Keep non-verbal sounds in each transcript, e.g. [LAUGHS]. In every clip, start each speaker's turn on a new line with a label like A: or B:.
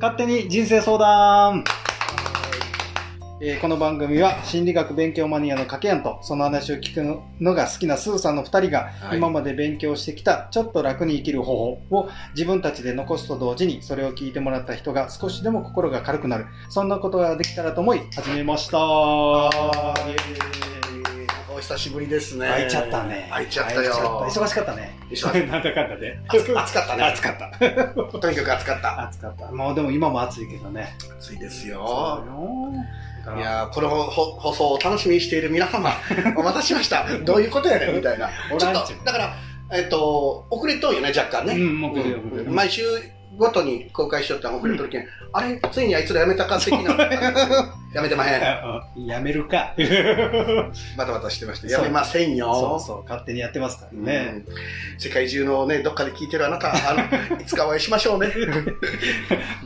A: 勝手に人生相談。えーこの番組は心理学勉強マニアのかけやんとその話を聞くのが好きなスーさんの2人が
B: はい。
A: 今まで勉強してきたちょっと楽に生きる方法を自分たちで残すと同時にそれを聞いてもらった人が少しでも心が軽くなる。そんなことができたらと思い始めました
B: お久しぶりですね。
A: 開いちゃったね
B: 開いちゃったよ。
A: 忙しかったね [LAUGHS] なんだかんだで
B: た暑暑かったね。
A: 暑かった [LAUGHS]
B: とにかく暑かった。
A: 暑かったもうでも今も暑いけどね
B: 暑いですよ。いやーこのほ放送を楽しみにしている皆様、[LAUGHS] お待たせしました。どういうことやねんみたいな。ちょっと、だから、えっと、遅れとんよね、若干ね。
A: うん
B: 毎週ごとに公開しとったら遅れとるけん、あれ、ついにあいつらやめたか的な。[LAUGHS] やめてまへん。
A: やめるか。[LAUGHS]
B: バタバタしてまして、やめませんよ。
A: そうそう、勝手にやってますからね。
B: うん世界中のね、どっかで聞いてるあなた、あの、[LAUGHS] いつかお会いしましょうね。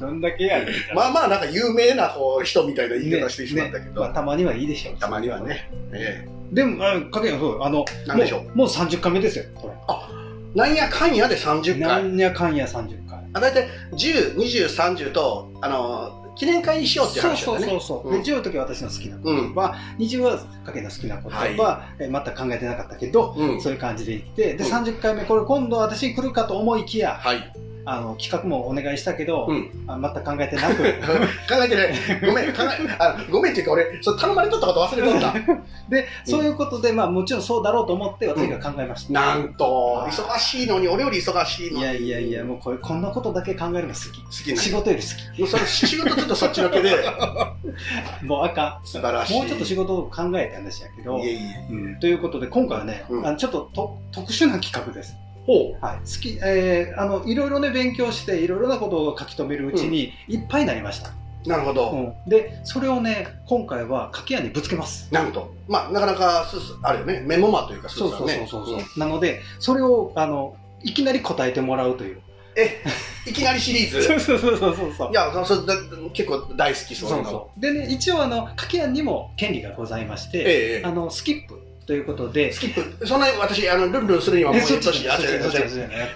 A: どんだけやる
B: まあまあ、なんか有名なこう人みたいな言い方してしまったけど、
A: まあ、たまにはいいでしょう。
B: たまには。ね。え
A: でも、あかけんそう、あの、
B: なんでしょう？
A: もうもう30回目ですよ、これ。
B: えなんやかんやで30
A: な
B: 回。
A: んやかんや30回。
B: あ大体10、20、30と、あの、記念会にしようっていう話だ
A: そう
B: ったね。
A: そうそうそう。
B: うん
A: で、10の時は私の好きな言
B: うん。
A: 葉、20はかけの好きな言葉、え全く考えてなかったけど、
B: うん。
A: そういう感じで行って、で、
B: うん
A: 30回目、これ今度私に来るかと思いきや、
B: はい。
A: あの、企画もお願いしたけど、
B: うん。
A: あ全く考えてなく、[LAUGHS]
B: 考えてない。ごめん、考え、あごめんっていうか俺、それ頼まれとったこと忘れとった。[LAUGHS]
A: で、そういうことで、まあもちろんそうだろうと思って私が考えました。
B: なんと、忙しいのに、俺より忙しいのに。
A: いやいやいや、もうこれ、こんなことだけ考えるの好き。
B: 好きな
A: 仕事より好
B: もうそれ仕事ちょっとそっちのけで、
A: き。[LAUGHS] もうあか
B: 素晴らし
A: ん。
B: い。
A: もうちょっと仕事を考えて話やけど
B: い、えいえ。
A: うんということで、今回はね、
B: うん
A: あのちょっとと特殊な企画です。
B: ほ
A: はい。好き、えー、あの、いろいろね、勉強して、いろいろなことを書き留めるうちに、いっぱいになりました。
B: う。なるほど。
A: うん。で、それをね、今回は書き屋にぶつけます。
B: なんと。まあ、なかなかすす、あるよね。メモマというか、す
A: そうそう
B: すね。
A: そうそう。
B: ん
A: なので、それを、あの、いきなり答えてもらうという。
B: え、いきなりシリーズ？[LAUGHS]
A: そうそうそうそうそう。
B: いや、そそだ結構大好きそういうの。
A: そうそう。でね、一応、あの、書き屋にも権利がございまして、
B: ええええ
A: あの、スキップということで、
B: スキップ、そんなに私、あの、ルンルンするにはもう
A: そっちじゃなく
B: そ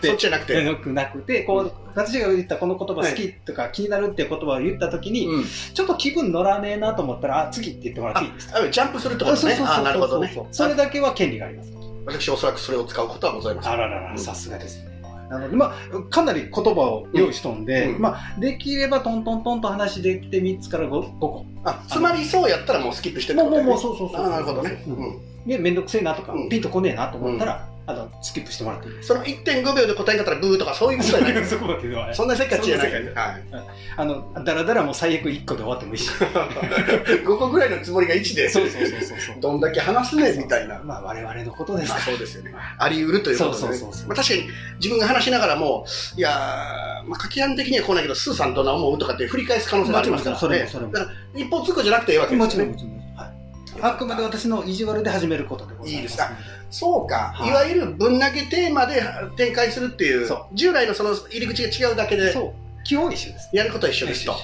A: て
B: っちじゃなく
A: なくなくて、こう、私が言ったこの言葉好きとか気になるっていう言葉を言ったときに、
B: うん。
A: ちょっと気分乗らねえなと思ったら、あ、次って言ってもらっていい？ですか
B: あジャンプするってことね。あ、なるほどね。
A: それだけは権利があります。
B: 私、おそらくそれを使うことはございません。
A: あららら、
B: うん
A: さすがですね。なので、まあ、かなり言葉を用意しとんで、
B: うん
A: まあ、できればトントントンと話できて3つから 5, 5個。
B: あ、つまりそうやったらもうスキップしてって
A: もう、もう、
B: ことね
A: もう、そうそうそう。
B: あなるほどね。
A: う
B: うんん。
A: で、めんどくせえなとか、
B: うん
A: ピンとこねえなと思ったら、あの、スキップしてもらっていい。
B: その1.5秒で答えんかったらブーとかそういうこと [LAUGHS] じゃない。
A: そこまででは
B: そんなせっかちじゃないはい。
A: あの、だらだらもう最悪1個で終わってもいいし。[LAUGHS]
B: 5個ぐらいのつもりが1で、
A: そうそうそうそうそう。
B: どんだけ話すねみたいな。
A: まあ、我々のことです
B: まあ
A: から。
B: そうですよね。あり得るということでね。
A: そうそうそうそう
B: まあ確かに自分が話しながらも、いやー、まあ、書き案的にはこうないけど、スーさんどんな思うとかって振り返す可能性がありますから
A: それも
B: ね。
A: それも
B: だから一方通行じゃなくていいわけですよね。
A: もちろん。はい。あくまで私の意地悪で始めることでございます。
B: いいですかそうか、
A: はい
B: い、わゆるぶん投げテーマで展開するっていう
A: そ、
B: 従来のその入り口が違うだけで、
A: そう。基本一緒です。
B: やることは一緒ですと。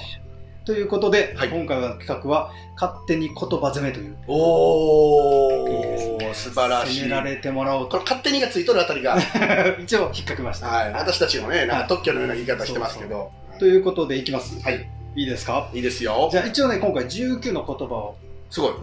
A: ということで、
B: はい
A: 今回の企画は、勝手に言葉詰めという。
B: お
A: いいですね
B: 素晴らしい。
A: 攻められてもらおうと。
B: 勝手にがついとるあたりが、[LAUGHS]
A: 一応、引っかけました。
B: はい、私たちのね、なん
A: はい
B: か特許のような言い方してますけど、
A: ということで、いきます。
B: はい、
A: いいですか？
B: いいですよ
A: じ。ゃあ、一応ね、今回19の言葉を
B: すごい。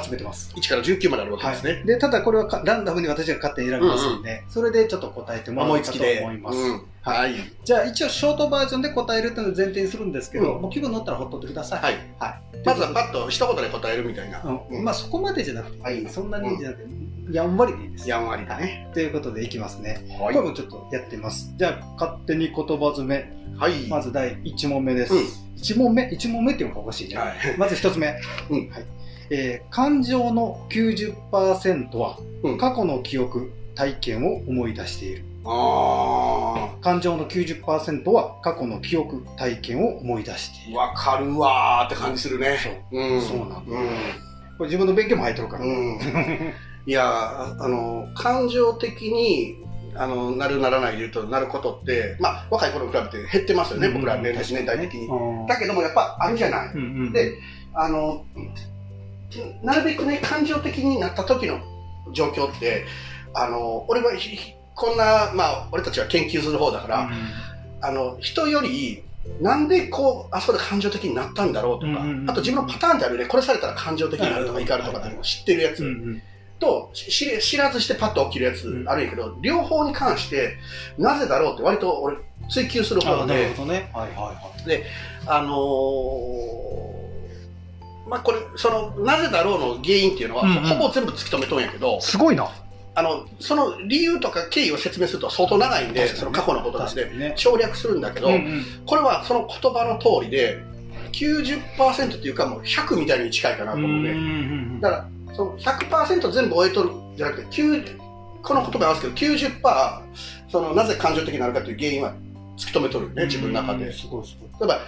A: 集めてます。
B: 1から19まであるわけですね。
A: で、ただこれはかランダムに私が勝手に選びますんで、それでちょっと答えてもらおうかと
B: 思いつきで。
A: 思います。
B: うんはい。
A: じゃあ一応ショートバージョンで答えるっていうのを前提にするんですけど、
B: うん
A: もう気分乗ったらほっとってください。
B: はい。
A: はい。
B: まずはパッと一言で答えるみたいな。
A: うん
B: うん
A: まあそこまでじゃなくて、
B: はい
A: そんなにじゃなくて、やんわりでいいです。
B: やんわりだね。
A: ということでいきますね。
B: は
A: これもちょっとやってみます。じゃあ勝手に言葉詰め。
B: はい。
A: まず第1問目です。
B: うん
A: 1問目 ?1 問目っていうのがおかしいね。
B: はい。
A: まず1つ目。
B: うん
A: はいえー感情の90%は
B: うん
A: 過去の記憶、体験を思い出している。
B: あ
A: 感情の90%は過去の記憶、体験を思い出してい
B: ー、
A: る。
B: わかるわーって感じするね。うん。
A: そうなんだ
B: うん。
A: これ自分の勉強も入ってるから。
B: うん。いやああの、感情的に、あの、なるならないで言うと、なることって、まあ、若い頃に比べて減ってますよね、僕ら年年代的に。
A: うん
B: だけども、やっぱあるじゃない。
A: うんうん
B: で、あの、なるべくね、感情的になった時の状況って、あの、俺はこんな、まあ、俺たちは研究する方だから、あの、人よりなんでこう、あそこで感情的になったんだろうとか、
A: うんうんうん
B: あと自分のパターンであるね、これされたら感情的になるとか怒るとかっていうのを知ってるやつ。
A: うん
B: と、し知らずしてパッと起きるやつ
A: うん。
B: あるんやけど、両方に関して、なぜだろうって割と俺、追求する方で、
A: るほどね。はいはいはい。
B: あのーまあこれ、その、なぜだろうの原因っていうのは、
A: うんうん
B: ほぼ全部突き止めとんやけど、
A: すごいな。
B: あの、その理由とか経緯を説明すると相当長いんで、その過去のことですね、
A: ね。
B: 省略するんだけど、
A: うんうん
B: これはその言葉の通りで、90%っていうかもう100みたいに近いかなと思うね。
A: ね
B: だから、その100%全部終えとるんじゃなくて、9この言葉合わせけど、90%、そのなぜ感情的になるかという原因は突き止めとるよね、自分の中で。
A: すごいすごい。
B: 例えば、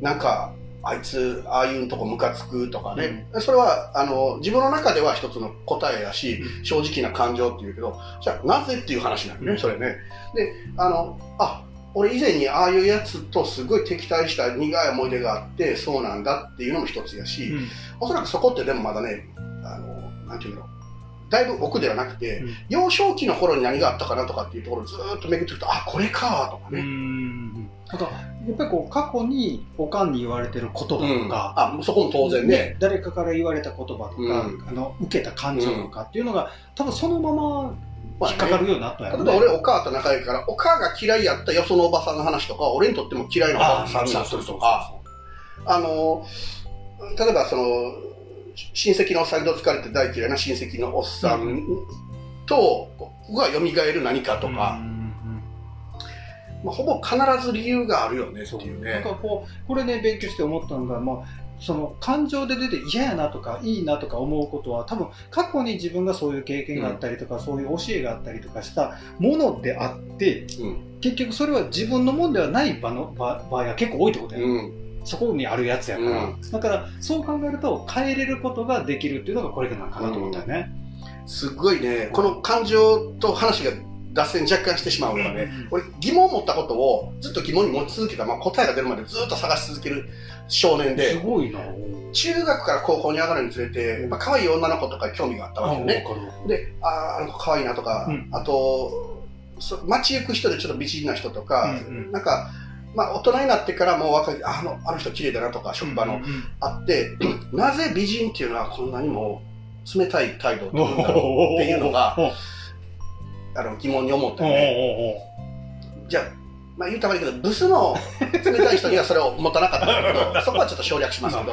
B: なんか、あいつ、ああいうとこムカつくとかね、それはあの自分の中では一つの答えやし、正直な感情っていうけど、じゃあなぜっていう話なのね、
A: うん
B: それね。で、あの、あ俺以前にああいうやつとすごい敵対した苦い思い出があって、そうなんだっていうのも一つやし、
A: うん
B: おそらくそこってでもまだね、あの、なんていうの、だいぶ奥ではなくて、
A: うん
B: 幼少期の頃に何があったかなとかっていうところをずーっと巡っていくと、あ、これかとか
A: う
B: ね。
A: ん。なんかやっぱりこう過去におかんに言われてる言葉とか、
B: あ、そこも当然ね。
A: 誰かから言われた言葉とか、
B: うん。
A: あの受けた感情とかっていうのが、多分そのまま
B: まあね
A: 引っかかるようになったん。やろね。
B: 例えば俺、お母と仲いいから、お母が嫌いやったよそのおばさんの話とか、俺にとっても嫌いなおばさんにるとか、あの、例えばその、親戚のおっさんにどつかれて大嫌いな親戚のおっさんと、が蘇る何かとか、
A: うん
B: まあ、ほぼ必ず理由があるよねって
A: そう
B: いうね
A: なんか。こうこれね勉強して思ったのが、まあ、その感情で出て嫌やなとかいいなとか思うことは多分過去に自分がそういう経験があったりとか、そういう教えがあったりとかしたものであって
B: うん。
A: 結局それは自分のものではない場の場場合が結構多いってことやね、
B: うん。
A: そこにあるやつやから、
B: う
A: だからそう考えると変えれることができるっていうのがこれなのかなと思ったよね。
B: すっごいね、この感情と話が脱線若干してしまうのがね、俺疑問を持ったことをずっと疑問に持ち続けた、まあ、答えが出るまでずっと探し続ける少年
A: す
B: で、
A: ごいな。
B: 中学から高校に上がるにつれて、まあ、可愛い女の子とかに興味があったわけよね。で、あーあの子可愛いなとか、
A: うん。
B: あと、そ街行く人でちょっと美人な人とか、
A: うんうん。
B: なんか、まあ、大人になってからもう若い、ああのあの人綺麗だなとか、職場の、
A: うんうん。
B: あって、[CLEARS THROAT] なぜ美人っていうのはこんなにも冷たい態度を取るんだろうっていうのが、あの疑問に思ったよね。じゃあ、まあ言うたらいいけど、ブスの冷たい人にはそれを持たなかったんだけど、[LAUGHS] そこはちょっと省略しますけど、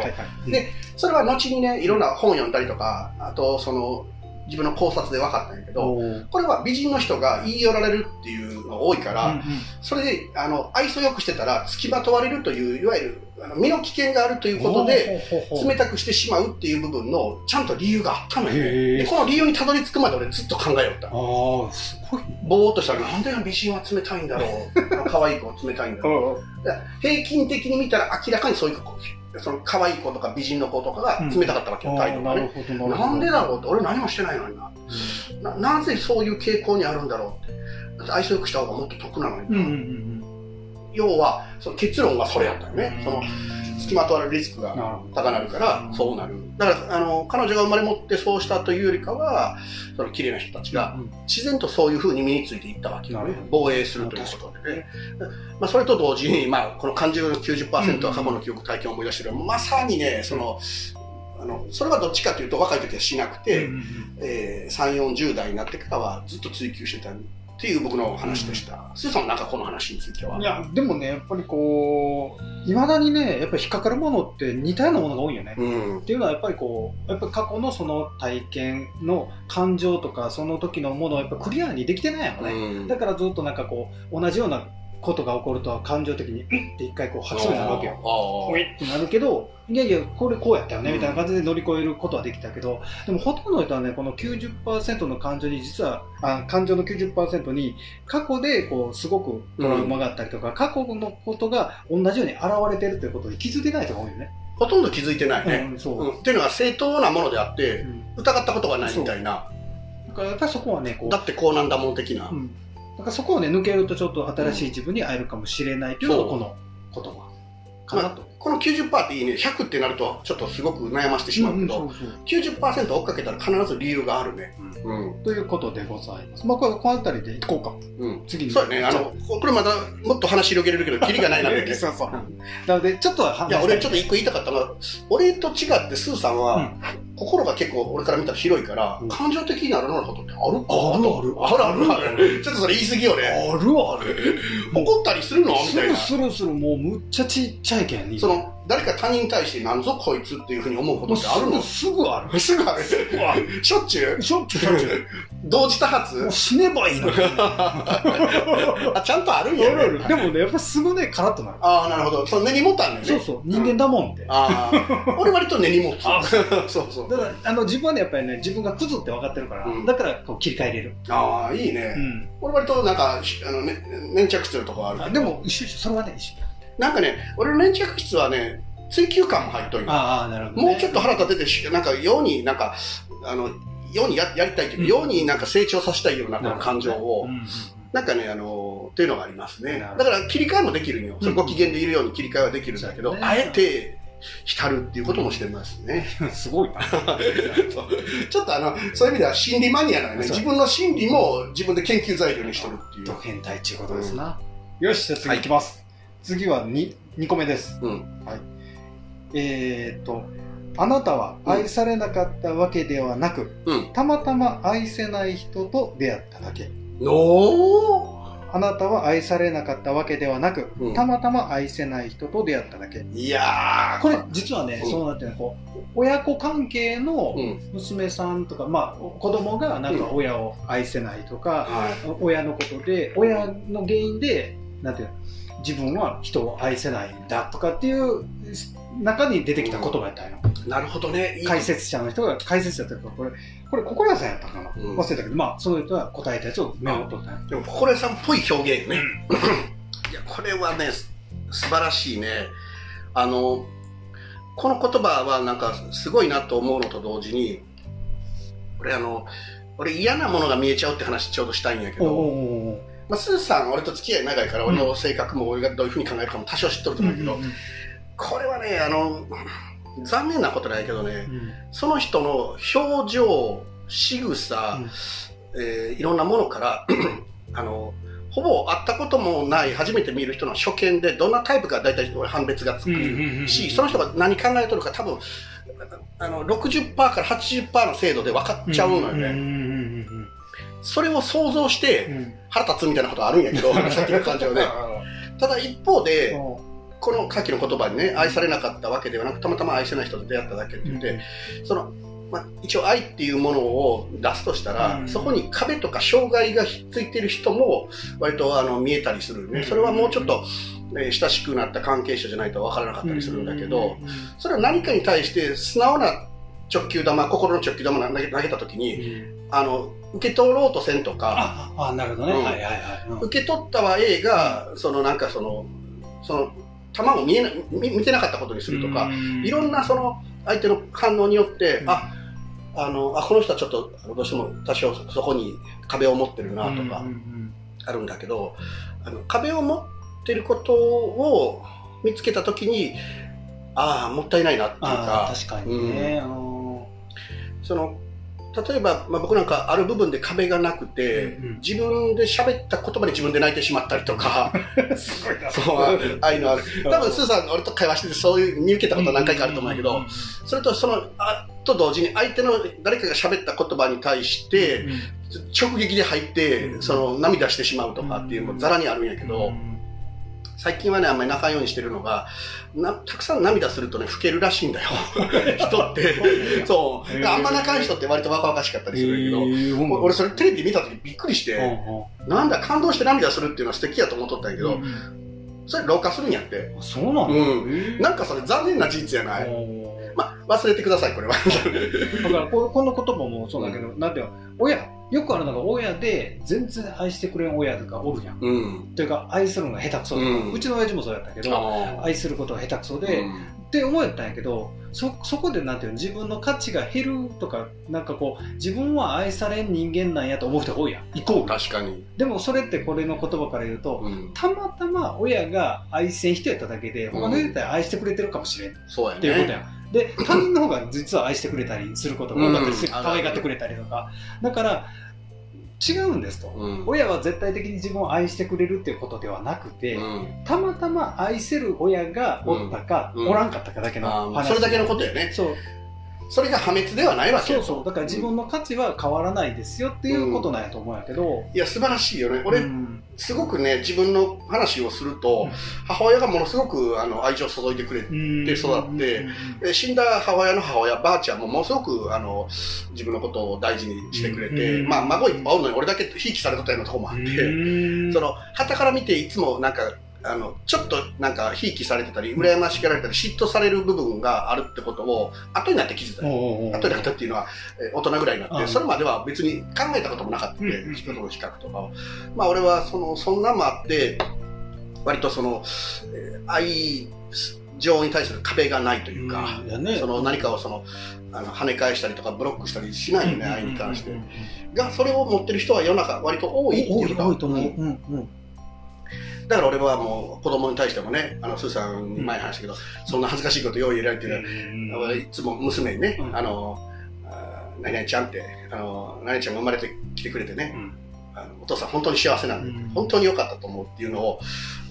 B: でそれは後にね、いろんな本読んだりとか、あとその、自分の考察で分かったんやけど、これは美人の人が言い寄られるっていうのが多いから、それで、あの、愛想よくしてたら、付きまとわれるという、いわゆる、あの身の危険があるということで、冷たくしてしまうっていう部分の、ちゃんと理由があったのよ
A: へ
B: ね。
A: ー
B: で、この理由にたどり着くまで俺ずっと考えよった。
A: ああ、すごい。
B: ぼーっとしたら、なんで美人は冷たいんだろう。可愛い子は冷たいんだろう。[LAUGHS] 平均的に見たら明らかにそういう子、その可愛い子とか美人の子とかが冷たかったわけよ、態度がね。なんでだろうって、俺何もしてないのにな。ななぜそういう傾向にあるんだろうって。だって愛想よくした方がもっと得なのにな。
A: うんうんうん
B: 要は、その結論がそれやったよね。その、付きまとわれるリスクが高なるから、そうなる。だから、あの、彼女が生まれ持ってそうしたというよりかは、その綺麗な人たちが、自然とそういうふうに身についていったわけよね防衛するということでね。まあ、それと同時に、まあ、この感情の90%は過去の記憶、体験を思い出してる。まさにね、その、あの、それはどっちかというと若い時はしなくて、えー、3、40代になってからはずっと追求してたっていう僕の話でした。スーさんなんかこの話については？
A: いや、でもね、やっぱりこう、いまだにね、やっぱり引っかかるものって似たようなものが多いよね。
B: うん。
A: っていうのはやっぱりこう、やっぱり過去のその体験の感情とか、その時のものをやっぱクリアにできてないやろね。
B: うん
A: だからずっとなんかこう、同じようなことが起こると感情的に、うんって一回こう吐きそうになるわけよ。
B: あ
A: おいってなるけど、いやいや、これこうやったよね、みたいな感じで乗り越えることはできたけど、でもほとんどの人はね、この90%の感情に実は、あ感情の90%に過去でこうすごくトラウマがあったりとか、過去のことが同じように現れてるということに気づいてない人が多いよね。
B: あほとんど気づいてないね。
A: うん、そう。
B: うんっていうのは正当なものであって、
A: うん
B: 疑ったことがないみたいな。
A: だからやっぱりそこはね、こう、
B: だってこうなんだもん的な。
A: うん、だからそこをね、抜けるとちょっと新しい自分に会えるかもしれないっていうのがこの言葉。かなと。
B: この90%っていいね、100ってなるとちょっとすごく悩ましてしまうけど、
A: うんそうそう
B: 90%追っかけたら必ず理由があるね。うん。
A: ということでございます。まあ、これ、この辺りでいこうか。
B: うん。
A: 次に。
B: そうやね、あの、これまだもっと話広げれるけど、キリがないなってね。[LAUGHS]
A: そうそう。なので、ちょっと話
B: いや、俺ちょっと一個言いたかったのは、俺と違ってスーさんは、
A: うん
B: 心が結構俺から見たら広いから、
A: うん
B: 感情的になるようなことってあるか
A: ある
B: あるあるある。[LAUGHS] ちょっとそれ言い過ぎよね。
A: あるある。
B: 怒ったりするのみ
A: する
B: たいな。
A: するする、もうむっちゃちっちゃいけんに。
B: その、誰か他人に対してなんぞこいつっていうふうに思うことってあるの？
A: すぐすぐある。
B: すぐある。[LAUGHS] しょっちゅう？
A: しょっちゅうしょっちゅう。
B: 同時多発？
A: 死ねばいいのに。[LAUGHS]
B: あ、ちゃんとあるんや、ね。
A: でもね、やっぱすぐね、カラッとなる。
B: ああ、なるほど。その根に持ったんね。
A: そうそう、人間だもんって。
B: ああ、俺割と根に持つ。
A: あ
B: そうそう。
A: だから、あの、自分はね、やっぱりね、自分がクズって分かってるから、
B: うん
A: だから、こう、切り替えれる。
B: ああ、いいね。
A: うん。
B: 俺割となんか、しあの、ね、粘着するとこあるけど
A: あでも、一緒一緒、それはね、一緒。
B: なんかね、俺の粘着質はね、追求感も入っとるよ。
A: ああ、なるほど、ね。
B: もうちょっと腹立ててし、なんか、ようになんか、あの、ようにややりたいっていうか、
A: うん
B: ようになんか成長させたいようなこの感情を、
A: うんうんうん
B: なんかね、あのっていうのがありますね。
A: なるほど
B: だから切り替えもできるんよ。それご機嫌でいるように切り替えはできるんだけど、
A: そうね
B: あえて浸るっていうこともしてますね。[LAUGHS]
A: すごいな。[LAUGHS]
B: ちょっとあの、そういう意味では心理マニアなのね。自分の心理も自分で研究材料にしてるっていう
A: ド。変態っていうことですな。よし、じゃあ次いきます。次は 2, 2個目です。
B: うん。
A: はい。えー、っと、あなたは愛されなかったわけではなく、
B: うん。
A: たまたま愛せない人と出会っただけ。
B: おー
A: あなたは愛されなかったわけではなく、
B: うん
A: たまたま愛せない人と出会っただけ。
B: いやー。
A: これ実はね、
B: うん
A: そうなってるのこう親子関係の
B: うん。
A: 娘さんとか、まあ、子供がなんか親を愛せないとか、
B: は
A: 親のことで親の原因でなんていうの自分は人を愛せないんだとかっていう中に出てきた言葉やったんよ、
B: い。なるほどね。いい
A: 解説者の人が解説者というかこれこれ心屋さんやったかな、
B: うん。
A: 忘れたけどまあその人が答えたやつをメモを取った
B: でも、心得さんっぽい表現ね。いや、これはね、す素晴らしいね。あの、この言葉はなんかすごいなと思うのと同時に、俺あの、俺嫌なものが見えちゃうって話ちょうどしたいんやけ
A: お
B: ど、
A: お
B: まあ、スーさん俺と付き合い長いから俺の性格も俺がどういうふうに考えるかも多少知っとると思うけど、これはね、あの、残念なことないけどね、その人の表情、仕草、えーいろんなものから [CLEARS THROAT] あのほぼ会ったこともない初めて見る人の初見でどんなタイプか大体俺判別がつくし、その人が何考えとるか多分あの60%から80%の精度で分かっちゃうのよね、
A: ね
B: それを想像して腹立つみたいなことあるんやけど [LAUGHS] さっきの感情でただ一方でこの下記の言葉にね愛されなかったわけではなくたまたま愛せない人と出会っただけって言って、その、まあ、一応愛っていうものを出すとしたら、
A: うん
B: そこに壁とか障害がひっついてる人も割とあの見えたりするね。それはもうちょっと、えー親しくなった関係者じゃないと分からなかったりするんだけど、それは何かに対して素直な直球玉、心の直球玉投げ投げた時に、あの、受け取ろうとせんとか、
A: ああなるほどね、
B: うん。
A: はいはいはい、
B: 受け取ったは A が、そのなんかその、その、球を見えな見見てなかったことにするとか、いろんなその相手の反応によって、
A: うん。
B: ああのあこの人はちょっとどうしても多少そこに壁を持ってるなとかあるんだけど、あの壁を持ってることを見つけた時にああもったいないなっていうか
A: 確かにね、あ
B: その例えば、まあ、僕なんかある部分で壁がなくて、
A: うんうん。
B: 自分で喋った言葉で自分で泣いてしまったりとか。
A: ー [LAUGHS] すごいな。
B: そうああいうのある。多分スーさん俺と会話しててそういう見受けたことは何回かあると思うんだけど、それとそのあと同時に相手の誰かが喋った言葉に対して直撃で入って、
A: うん
B: その涙してしまうとかっていうのもざらにあるんやけど、最近はねあんまり泣かんようにしてるのがなたくさん涙するとね老けるらしいんだよ。[LAUGHS] 人って。そうあんま泣かん人って割と若々しかったりするけど、俺それテレビで見た時びっくりして、なんだ感動して涙するっていうのは素敵やと思っとったんやけど、それ老化するんやって。
A: そうなの、
B: うん。なんかそれ残念な事実やない、まあ忘れてくださいこれは。
A: だからここの言葉もそうだけど、なんていうの？親。よくあるのが親で全然愛してくれん親とかおるやん、
B: うん。
A: というか愛するのが下手くそとか、
B: う
A: うんちの親父もそうやったけど
B: あ
A: 愛することが下手くそで、って思ったんやけどそそこでなんていうの？自分の価値が減るとかなんかこう自分は愛されん人間なんやと思う人が多いやん。イコール。
B: 確かに。
A: でもそれってこれの言葉から言うと
B: うん。
A: たまたま親が愛せん人やっただけで他の人たら愛してくれてるかもしれん。っ
B: そうやね。
A: ていうことやん、で他人の方が実は愛してくれたりすることが多かったりする、
B: うん
A: 可愛がってくれたりとか。だから違うんですと、
B: うん。
A: 親は絶対的に自分を愛してくれるっていうことではなくて、
B: うん。
A: たまたま愛せる親がおったか、
B: うん。
A: おらんかったかだけの話、
B: それだけのことよね。
A: そう
B: それが破滅ではないわけよ。
A: そうそう。だから自分の価値は変わらないですよっていうことなんやと思うんやけど、
B: いや、素晴らしいよね。俺、
A: うん。
B: すごくね、自分の話をすると、母親がものすごくあの愛情を注いでくれて、
A: で
B: 育ってで死んだ母親の母親、ばあちゃんもものすごくあの自分のことを大事にしてくれて、
A: うん
B: まあ、孫いっぱいおるのに俺だけひいきされとったようなところもあって、その、旗から見ていつもなんか、あの、ちょっとなんか、ひいきされてたり、羨ましがられたり、嫉妬される部分があるってことを、後になって気づいた。後になったっていうのは、えー大人ぐらいになって、
A: うん。
B: それまでは別に考えたこともなかった、
A: うんうん
B: 人との比較とかを。まあ、俺は、その、そんなんもあって、割とその、えー愛情に対する壁がないというか、
A: うね。
B: その何かをその、あの跳ね返したりとかブロックしたりしないよね、愛に関して。が、それを持ってる人は世の中割と多いって
A: 多い
B: いうのが
A: 多いと思う、
B: うん
A: うんうん
B: だから俺はもう子供に対してもね、あの、スーさんに前に話したけど、そんな恥ずかしいこと用意入れられてる、いつも娘にね、
A: うん。
B: あの、あ何々ちゃんって、あの、何々ちゃんが生まれてきてくれてね、
A: うん。
B: あのお父さん本当に幸せなんで、
A: うん。
B: 本当に良かったと思うっていうのを、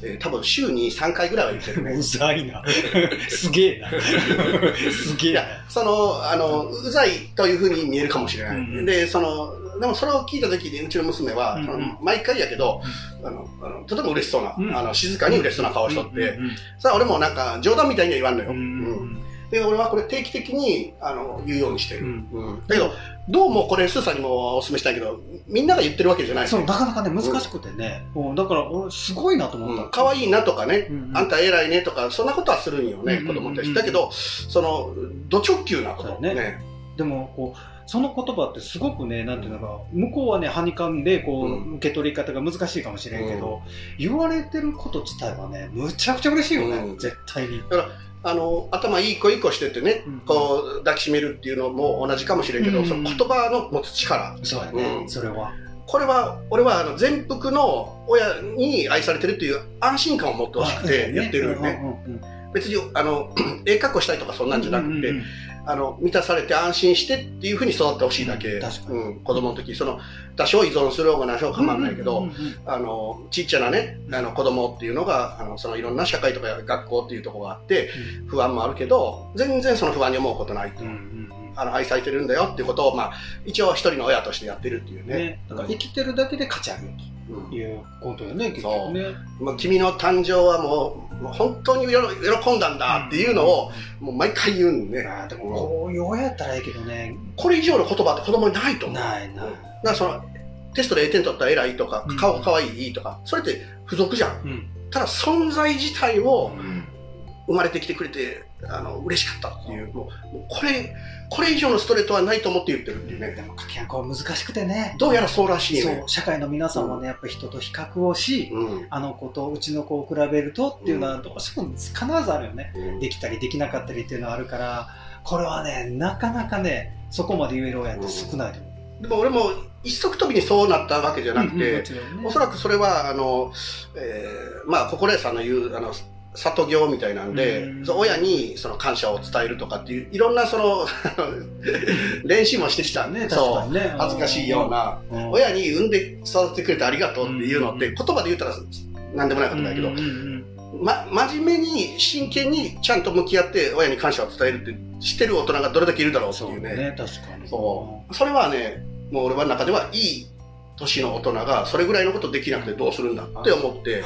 B: えー多分週に3回ぐらいは言ってるね。[LAUGHS]
A: う。ざいな。[LAUGHS] すげえな。[LAUGHS] すげえ
B: その、あの、うざいというふうに見えるかもしれない。
A: うん。
B: で、その、でもそれを聞いた時に、うちの娘は、
A: うん
B: その毎回やけど、あの、あのとても嬉しそうな、
A: うん。
B: あの、静かに嬉しそうな顔しとって、
A: うん
B: さあ俺もなんか冗談みたいには言わんのよ。
A: うん
B: うんで、俺はこれ定期的に、あの、言うようにしてる。
A: うん。
B: うん。だけど、どうもこれ、スーさんにもお勧めしたいけど、みんなが言ってるわけじゃない。
A: そうなかなかね難しくてね、うん。だから俺すごいなと思った、
B: うん。可愛いなとかね、
A: うんうん。
B: あんた偉いねとか、そんなことはするんよね、
A: うん
B: 子供に対して。
A: うん
B: だけど、その、ド直球なこと。
A: ね。
B: ね。
A: でもこうその言葉ってすごくねなんていうのか向こうはねはにかんでこう、
B: うん。
A: 受け取り方が難しいかもしれんけど、言われてること自体はねむちゃくちゃ嬉しいよね、
B: うん。
A: 絶対に、
B: あの、頭いい子いい子しててね、
A: うん。
B: こう、抱きしめるっていうのも同じかもしれんけど、
A: うん。
B: その言葉の持つ力。
A: そうやね、
B: うん。
A: それは。
B: これは、俺はあの全幅の親に愛されてるっていう安心感を持ってほしくてやってるよね。
A: うんうんうん
B: 別に、あの、ええ格好したいとかそんなんじゃなくて、
A: うんうんうん
B: あの、満たされて安心してっていうふうに育ってほしいだけ。
A: うん確かに。
B: うん、子供の時、その、多少依存する方が何少構わないけど、
A: うんうんうん
B: あの、ちっちゃなね、あの、子供っていうのが、あの、そのいろんな社会とか学校っていうところがあって、不安もあるけど、全然その不安に思うことないと。
A: うんうんうん。
B: あの、愛されてるんだよっていうことを、まあ、一応一人の親としてやってるっていうね。
A: ね、だから生きてるだけで価値ある
B: うん
A: ということよね、結局ね。
B: まあ、君の誕生はもう、もう本当に喜喜んだんだっていうのを、もう毎回言うんで、
A: あーでもこういう親やったらいいけどね、
B: これ以上の言葉って子供にないと思う。
A: ないな
B: うんだからその、テストで A 点取ったら偉いとか
A: うん、
B: 顔かわいいとか、それって付属じゃん。
A: うん。
B: ただ存在自体を生まれてきてくれて、あの、嬉しかったっていう、もうこれ、これ以上のストレートはないと思って言ってるっていうね。
A: でも掛け合いこれ難しくてね、
B: どうやらそうらしいね。
A: そう社会の皆さんはね、やっぱり人と比較をし、
B: うん。
A: あの子とうちの子を比べるとっていうのはどうしても必ずあるよね。
B: うん
A: できたりできなかったりっていうのはあるから、これはね、なかなかね、そこまで言える親って少ないと思う。
B: でも俺も一足飛びにそうなったわけじゃなく
A: うんうんね
B: おそらくそれは、あの、えーまあ、心屋さんの言う、あの、里行みたいなんで、
A: うん
B: 親にその感謝を伝えるとかっていう、いろんなその、[LAUGHS] 練習もしてきた
A: ね、確
B: そう。
A: ね。
B: 恥ずかしいような、
A: うん、
B: 親に産んで育ててくれてありがとうっていうのって、
A: うん
B: 言葉で言ったら何でもないことだけど、ま、真面目に真剣にちゃんと向き合って親に感謝を伝えるって知ってる大人がどれだけいるだろうっていうね。
A: ね、確かに。
B: そう。それはね、もう俺は中ではいい年の大人がそれぐらいのことできなくてどうするんだって思って、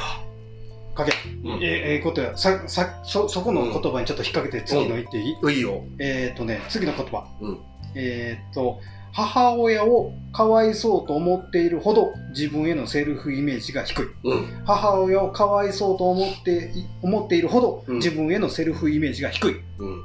A: かけ、
B: うん
A: えええことや。さ、さ、そ、そこの言葉にちょっと引っ掛けて次の言っていい、
B: いいよ。
A: えっ、とね、次の言葉。
B: うん
A: えっ、と、母親をかわいそうと思っているほど自分へのセルフイメージが低い。
B: うん。
A: 母親をかわいそうと思ってい思っているほど
B: うん
A: 自分へのセルフイメージが低い。
B: うん。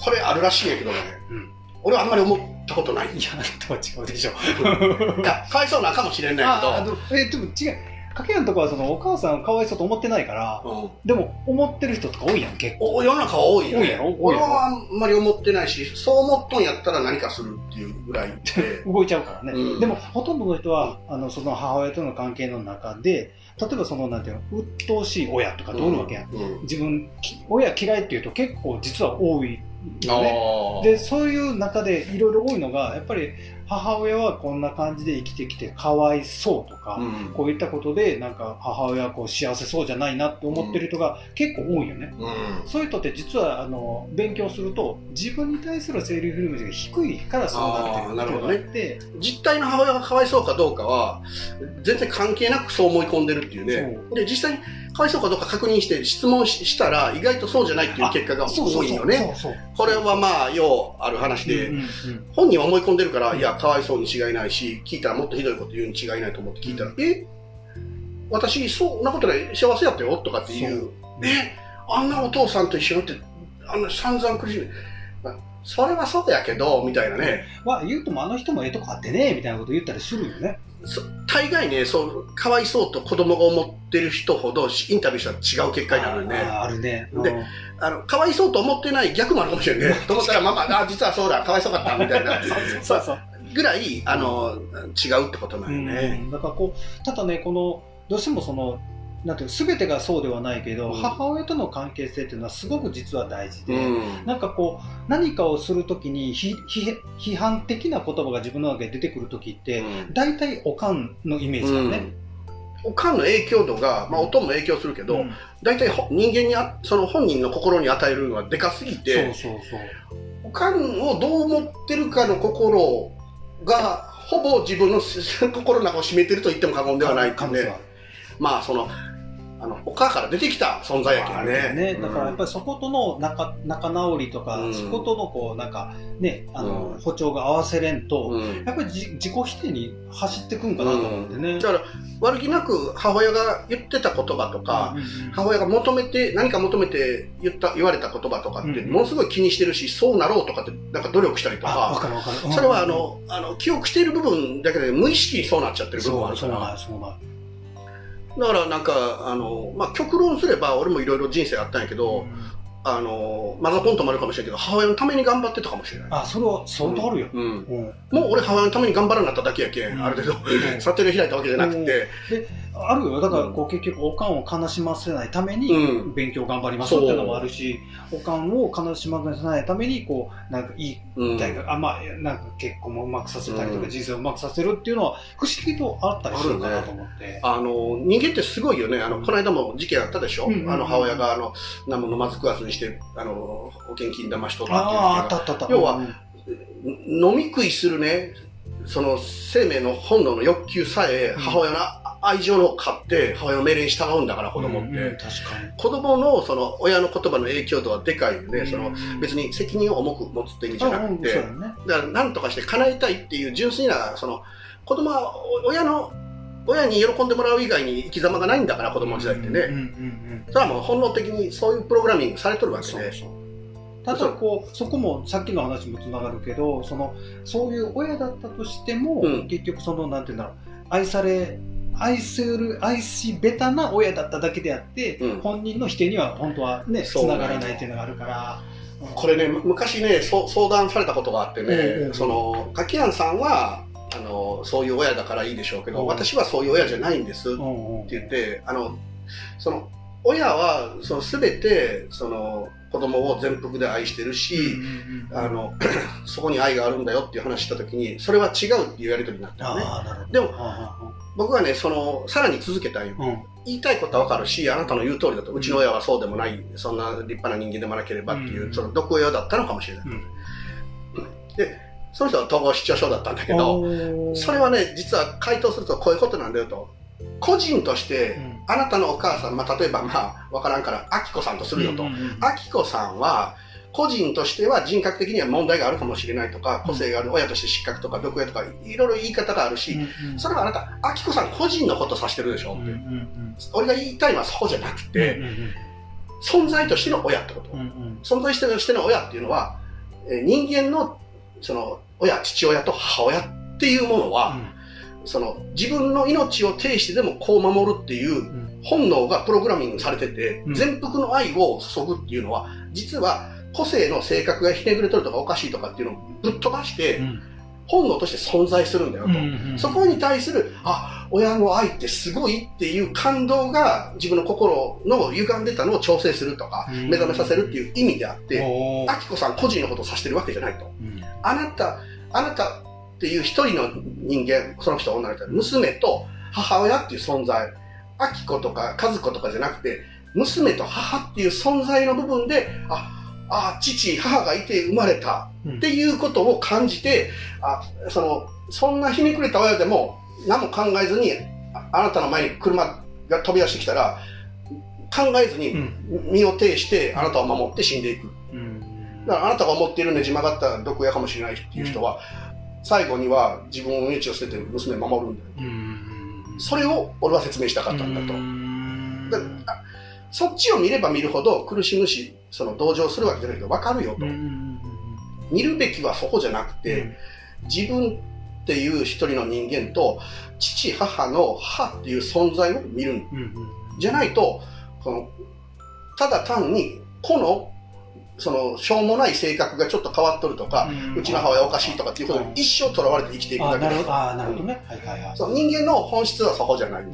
B: これあるらしいんやけどね、
A: うん
B: 俺はあんまり思ったことない。
A: いや、あなたは違うでしょ。
B: いや、かわいそうなかもしれないけど、
A: あでも違う。かけやんとこはそのお母さんかわいそうと思ってないから、
B: うん
A: でも思ってる人とか多いやん、結構。
B: お世の中は多いよね
A: 多いやろ。
B: 俺はあんまり思ってないし、そう思っとんやったら何かするっていうぐらいで。[LAUGHS]
A: 動いちゃうからね。
B: うん
A: でも、ほとんどの人は、あの、その母親との関係の中で、例えばその、なんていうの、鬱陶しい親とかっておるわけやん。
B: うん。
A: 自分、き親嫌いっていうと結構実は多いよね。で、そういう中でいろいろ多いのが、やっぱり母親はこんな感じで生きてきてかわいそうとか、
B: うん。
A: こういったことで、なんか母親はこう幸せそうじゃないなって思ってる人が結構多いよね。
B: うん。
A: そういう人って実はあの勉強すると自分に対するセリフイメージが低いからそうなってる
B: あーなるほどね
A: っていうのがあって、
B: 実態の母親がかわいそうかどうかは、全然関係なくそう思い込んでるっていうね。で、実際にかわいそうかどうか確認して質問ししたら、意外とそうじゃないっていう結果が多いよね。これはまあ、ようある話で、
A: うんうんうん
B: 本人は思い込んでるから、いや、かわいそうに違いないし、聞いたらもっとひどいこと言うに違いないと思って聞いたら、え私、そんなことない、幸せやったよとかっていう、
A: そう
B: えあんなお父さんと一緒にって、あんな散々苦しい。まそれはそうやけど、みたいなね。
A: まあ言うともあの人もええとこあってねみたいなこと言ったりするよね
B: そ大概ね、そう、かわいそうと子供が思ってる人ほど、インタビューしたら違う結果になるよね。
A: あるねん
B: あの、かわいそうと思ってない逆もあるかもしれないね。と思ったら、ママ、あ、実はそうだ、かわいそうかった、みたいな。[LAUGHS]
A: そうそう
B: ぐらい、あの、違うってことなんよね。
A: うんだからこうただねこのどうしてもそのなんていうの全てがそうではないけど、
B: うん
A: 母親との関係性っていうのはすごく実は大事で、
B: うん。
A: なんかこう何かをするときにひひ批判的な言葉が自分の中で出てくるときって、大体おかんのイメージだよね。
B: おかんの影響度が、まあ、音も影響するけど、
A: うん
B: 大体ほ人間にあ、その本人の心に与えるのはでかすぎ
A: そう
B: て、
A: そうそう。
B: おかんをどう思ってるかの心が、ほぼ自分の心の中を占めてると言っても過言ではないっていうね。まあ、その、あの、お母から出てきた存在やけ
A: あ
B: んね。
A: ね。だからやっぱりそことの仲仲直りとか、
B: うん。
A: そことのこうなんかね、あの、
B: うん。
A: 歩調が合わせれんと、
B: うん。
A: やっぱりじ自己否定に走ってくんかなと思ってね。
B: だから、悪気なく母親が言ってた言葉とか、母親が求めて、何か求めて言った、言われた言葉とかって、
A: うん。
B: ものすごい気にしてるし、そうなろうとかって、なんか努力したりとか、
A: かか
B: それはあの、あの、記憶している部分だけで無意識にそうなっちゃってる部分もあるから。
A: そうそう
B: だからなんか、あの、まあ、極論すれば、俺もいろいろ人生あったんやけど、
A: うん
B: あの、マザコントもあるかもしれんけど、母親のために頑張ってたかもしれない。
A: あ、それは相当あるよ。
B: うん。
A: うん
B: もう俺母親のために頑張らなっただけやけん、
A: うん
B: ある程度、
A: うん [LAUGHS]
B: 悟りを開いたわけじゃなくて、
A: あるよ。だから、こう、結局、おかんを悲しませないために、
B: うん
A: 勉強頑張りますっていうのもあるし、おかんを悲しませないために、こう、なんかいい
B: うん。
A: 大学、あ、まあ、なんか結婚もうまくさせたりとか、
B: うん
A: 人生をうまくさせるっていうのは、不思議とあったりするかなと思って。
B: あの、人間ってすごいよね。あの、この間も事件あったでしょ、
A: う
B: あの、母親が、あの、何も飲まず食わずにして、あの、保険金騙し取ったっていう
A: あったあったあった。
B: 要は
A: うん
B: 飲み食いするね、その生命の本能の欲求さえ、
A: うん
B: 母親の愛情の買って、母親の命令に従うんだから、子供って。
A: うんうん確か
B: 子供のその親の言葉の影響度はでかいよね。
A: に。
B: その
A: うん
B: 別に責任を重く持つって意味じゃなくて、
A: あうんそう
B: だ。から何とかして叶えたいっていう純粋な、その子供は親の、親に喜んでもらう以外に生き様がないんだから、子供時代ってね。
A: うんうんうん
B: それはもう本能的にそういうプログラミングされとるわけね。
A: そうそう。ただこうそこもさっきの話もつながるけどそのそういう親だったとしても、
B: うん
A: 結局そのなんていうんだろう愛され愛する愛しべたな親だっただけであって、
B: うん。
A: 本人の否定には本当はねつながらないっていうのがあるから、うん。
B: これね、む昔ね、相談されたことがあってね、その、かきやんさんは、あの、そういう親だからいいでしょうけど、
A: うん。
B: 私はそういう親じゃないんですって言って、あの、その、親は、その、すべて、その、子供を全幅で愛してるし、あの、[CLEARS THROAT] そこに愛があるんだよっていう話したときに、それは違うっていうやりとりになったのね。でも
A: あ
B: 僕はね、その、さらに続けたんよ。
A: あうん。
B: 言いたいことはわかるし、あなたの言う通りだと、うちの親はそうでもない、そんな立派な人間でもなければっていう、
A: うん。
B: その毒親だったのかもしれない。
A: うん。
B: で、その人は統合失調症だったんだけど、それはね、実は回答するとこういうことなんだよと。個人として、あなたのお母さん、まあ、例えばまあ、わからんから、あきこさんとするよと。あきこさんは、個人としては人格的には問題があるかもしれないとか、個性がある親として失格とか、毒親とか、いろいろ言い方があるし、それはあなた、あきこさん個人のことを指してるでしょって。俺が言いたいのはそこじゃなくて、存在としての親ってこと。存在としての親っていうのは、えー人間の、その、親、父親と母親っていうものは、その自分の命を呈してでもこう守るっていう本能がプログラミングされてて、
A: うん。
B: 全幅の愛を注ぐっていうのは、実は個性の性格がひねくれとるとかおかしいとかっていうのをぶっ飛ばして、本能として存在するんだよと。そこに対する、あ、親の愛ってすごいっていう感動が自分の心の歪んでたのを調整するとか、
A: うん。
B: 目覚めさせるっていう意味であって、
A: お
B: アキコさん個人のことを指してるわけじゃないと。あなた、あなたっていう一人の人間、その人は女の人、娘と母親っていう存在、アキコとか和子とかじゃなくて、娘と母っていう存在の部分で、あ、あ、父、母がいて生まれたっていうことを感じて、あ、その、そんなひねくれた親でも何も考えずに、ああなたの前に車が飛び出してきたら、考えずに身を挺してあなたを守って死んでいく。だからあなたが思っているねじ曲がった毒親かもしれないっていう人は、最後には自分の命を捨てて娘を守るんだよ。それを俺は説明したかったんだと。だあそっちを見れば見るほど苦しむし、その同情するわけじゃないけど分かるよと。見るべきはそこじゃなくて、自分っていう一人の人間と父母の母っていう存在を見るんじゃないとこのただ単に個のそのしょうもない性格がちょっと変わっとるとか、うちの母親おかしいとかっていうことに一生とらわれて生きていくだけです
A: あなるほどね。はいはいはい。
B: 人間の本質はそこじゃない、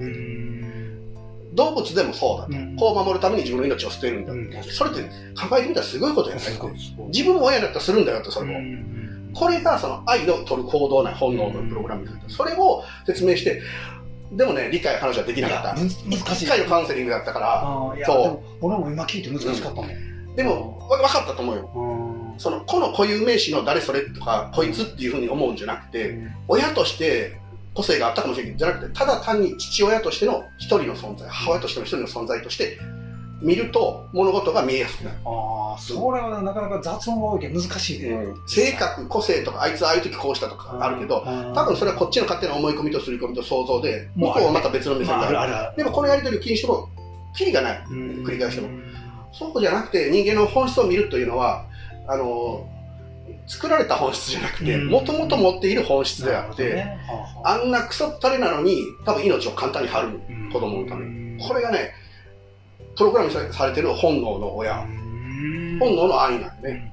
B: 動物でもそうだと、子を守るために自分の命を捨てるんだ、
A: うん。
B: それって考えてみたらすごいことやない自分も親だったらするんだよとそれを、これがその愛の取る行動な本能のプログラムだそれを説明してでもね理解彼女はできなかった。
A: 難しい。
B: 1回のカウンセリングだったからそう。
A: 俺も今聞いて難しかったもん。
B: でもわ分かったと思うよ。
A: うん。
B: そのこの固有名詞の誰それとかこいつっていうふうに思うんじゃなくて親として個性があったかもしれないじゃなくてただ単に父親としての一人の存在母親としての一人の存在として見ると物事が見えやすくなる、
A: ああ、それはなかなか雑音が多いけど難しいね。
B: 性格個性とかあいつああいう時こうしたとかあるけど多分それはこっちの勝手な思い込みとすり込みと想像で向こうはまた別の目線
A: まあ、ある
B: がある
A: ある。
B: でもこのやり取りを気にしてもキリがない
A: うん
B: 繰り返しても。そうじゃなくて人間の本質を見るというのはあの作られた本質じゃなくて
A: うん。
B: もともと持っている本質であって、
A: どね。はあはあ。
B: あんなクソったれなのに多分命を簡単に張る
A: うん。
B: 子供のために。
A: うん
B: これがねプログラムされてる本能の親。
A: うん。
B: 本能の愛なんでね。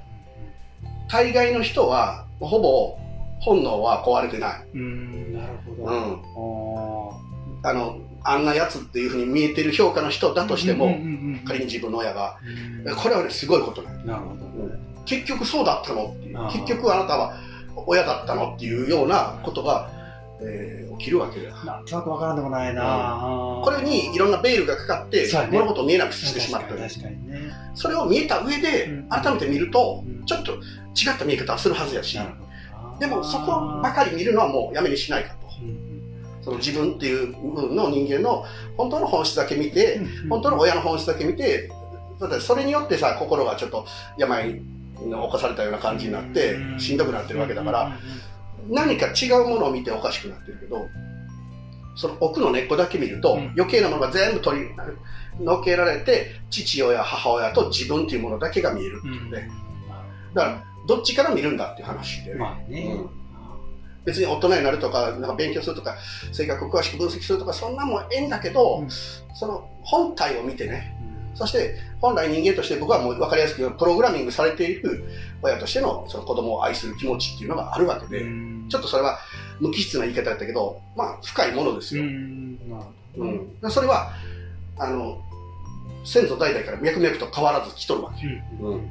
B: 大概の人はほぼ本能は壊れてない、
A: うん。なるほど。
B: うん、
A: あ
B: あのあんなやつっていうふうに見えてる評価の人だとしても、仮に自分の親が。
A: うん。
B: これはねすごいことなん
A: なるほど。ね。
B: 結局そうだったのっていう。結局あなたは親だったのっていうようなことが、えー起きるわけだよ。
A: なんとなくわからんでもないな。
B: これにいろんなベールがかかって、
A: ね。
B: 物事を見えなくしてしまった。
A: 確かにね。
B: それを見えた上で
A: うん。
B: 改めて見ると
A: うん。
B: ちょっと違った見え方をするはずやし。でもそこばかり見るのはもうやめにしないかと。
A: うん
B: その自分っていう部分の人間の本当の本質だけ見て
A: うん
B: 本当の親の本質だけ見てだってそれによってさ心がちょっと病に侵されたような感じになってしんどくなってるわけだから何か違うものを見ておかしくなってるけどその奥の根っこだけ見ると、余計なものが全部取りのけられて父親母親と自分っていうものだけが見える
A: うんう
B: ねだからどっちから見るんだっていう話で、別に大人になるとかなんか勉強するとか性格を詳しく分析するとかそんなもんええんだけど、その本体を見てねそして本来人間として僕はもう分かりやすくプログラミングされている親としてのその子供を愛する気持ちっていうのがあるわけで、
A: うん。
B: ちょっとそれは無機質な言い方だったけど、まあ深いものです
A: う
B: よ。
A: ん。なるほど
B: うん。それは、あの、先祖代々から脈々と変わらず来とるわけ。
A: うん。
B: うん。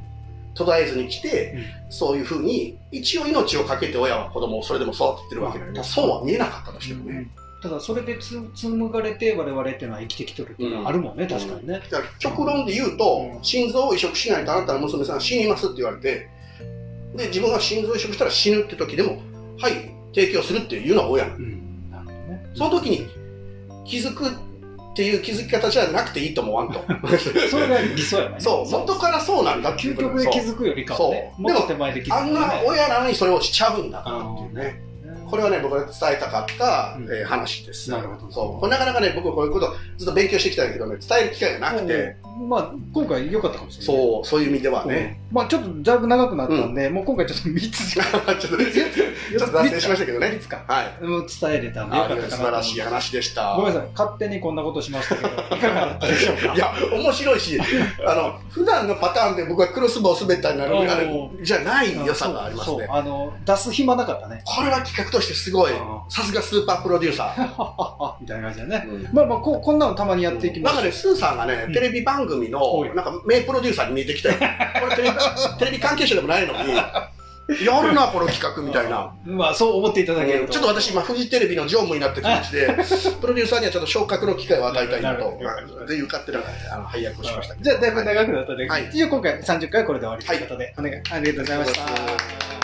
B: 途絶えずに来て、そういうふうに、一応命をかけて親は子供をそれでも育ててるわけだ。けど、
A: まあ
B: そうは見えなかったとしてもね。
A: ただそれでつ紡がれて我々っていうのは生きてきてるっていうのはあるもんね、確かにね。
B: だから極論で言うと、
A: うん
B: 心臓を移植しないとあなたの娘さん死にますって言われて、で、自分が心臓を移植したら死ぬって時でも、はい、提供するっていうのは親なの
A: うんなるほどね。
B: その時に気づくっていう気づき方じゃなくていいと思わんと。[LAUGHS]
A: それが理想やね。
B: そう、元からそうなんだっていうこと
A: 究極で気づくよりかはね、
B: そう
A: もっと手前で気づく、
B: あんな親なのにそれをしちゃうんだから
A: あ
B: っていうね。これはね、僕が伝えたかった、
A: うん
B: えー話です。
A: なるほど
B: そう。これなかなかね、僕こういうことずっと勉強してきたんだけどね、伝える機会がなくて、
A: まあ、今回良かったかもしれない。
B: そう、そういう意味ではね。
A: うんまあ、ちょっとだいぶ長くなったんで、もう今回ちょっと3つしか。
B: ちょっと、ちょっと脱線しましたけどね
A: 3。つか。
B: はい。
A: もう伝えれたんで
B: 素晴らしい話でした。
A: ごめんなさい、勝手にこんなことしましたけど、いかがだったでしょうか？[LAUGHS]
B: いや、面白いし、[LAUGHS] あの、普段のパターンで僕はクロスボウ滑ったりなるあれじゃない良さがありますね。
A: あの、出す暇なかったね。
B: これは企画としてすごい
A: うん、
B: さすがスーパープロデューサー。[LAUGHS]
A: みたいな感じだね。
B: うん
A: まあまあこんなのたまにやっていきます。
B: なんかね、スーさんがね
A: うん、
B: テレビ番組のなんか名プロデューサーに見えてきたよ。[LAUGHS] これテレビ、関係者でもないのに、やるな、この企画みたいな。[LAUGHS]
A: まあ、そう思っていただけると。
B: うんちょっと私今、フジテレビの常務になって気持ちで、[LAUGHS] プロデューサーにはちょっと昇格の機会を与えたいなと
A: なるほどなるほど、
B: っていう勝手なあの配役をしました。
A: じゃあ、だいぶ長くなったので、
B: はい
A: 今回30回はこれで終わりということで、お願い、ありがとうございました。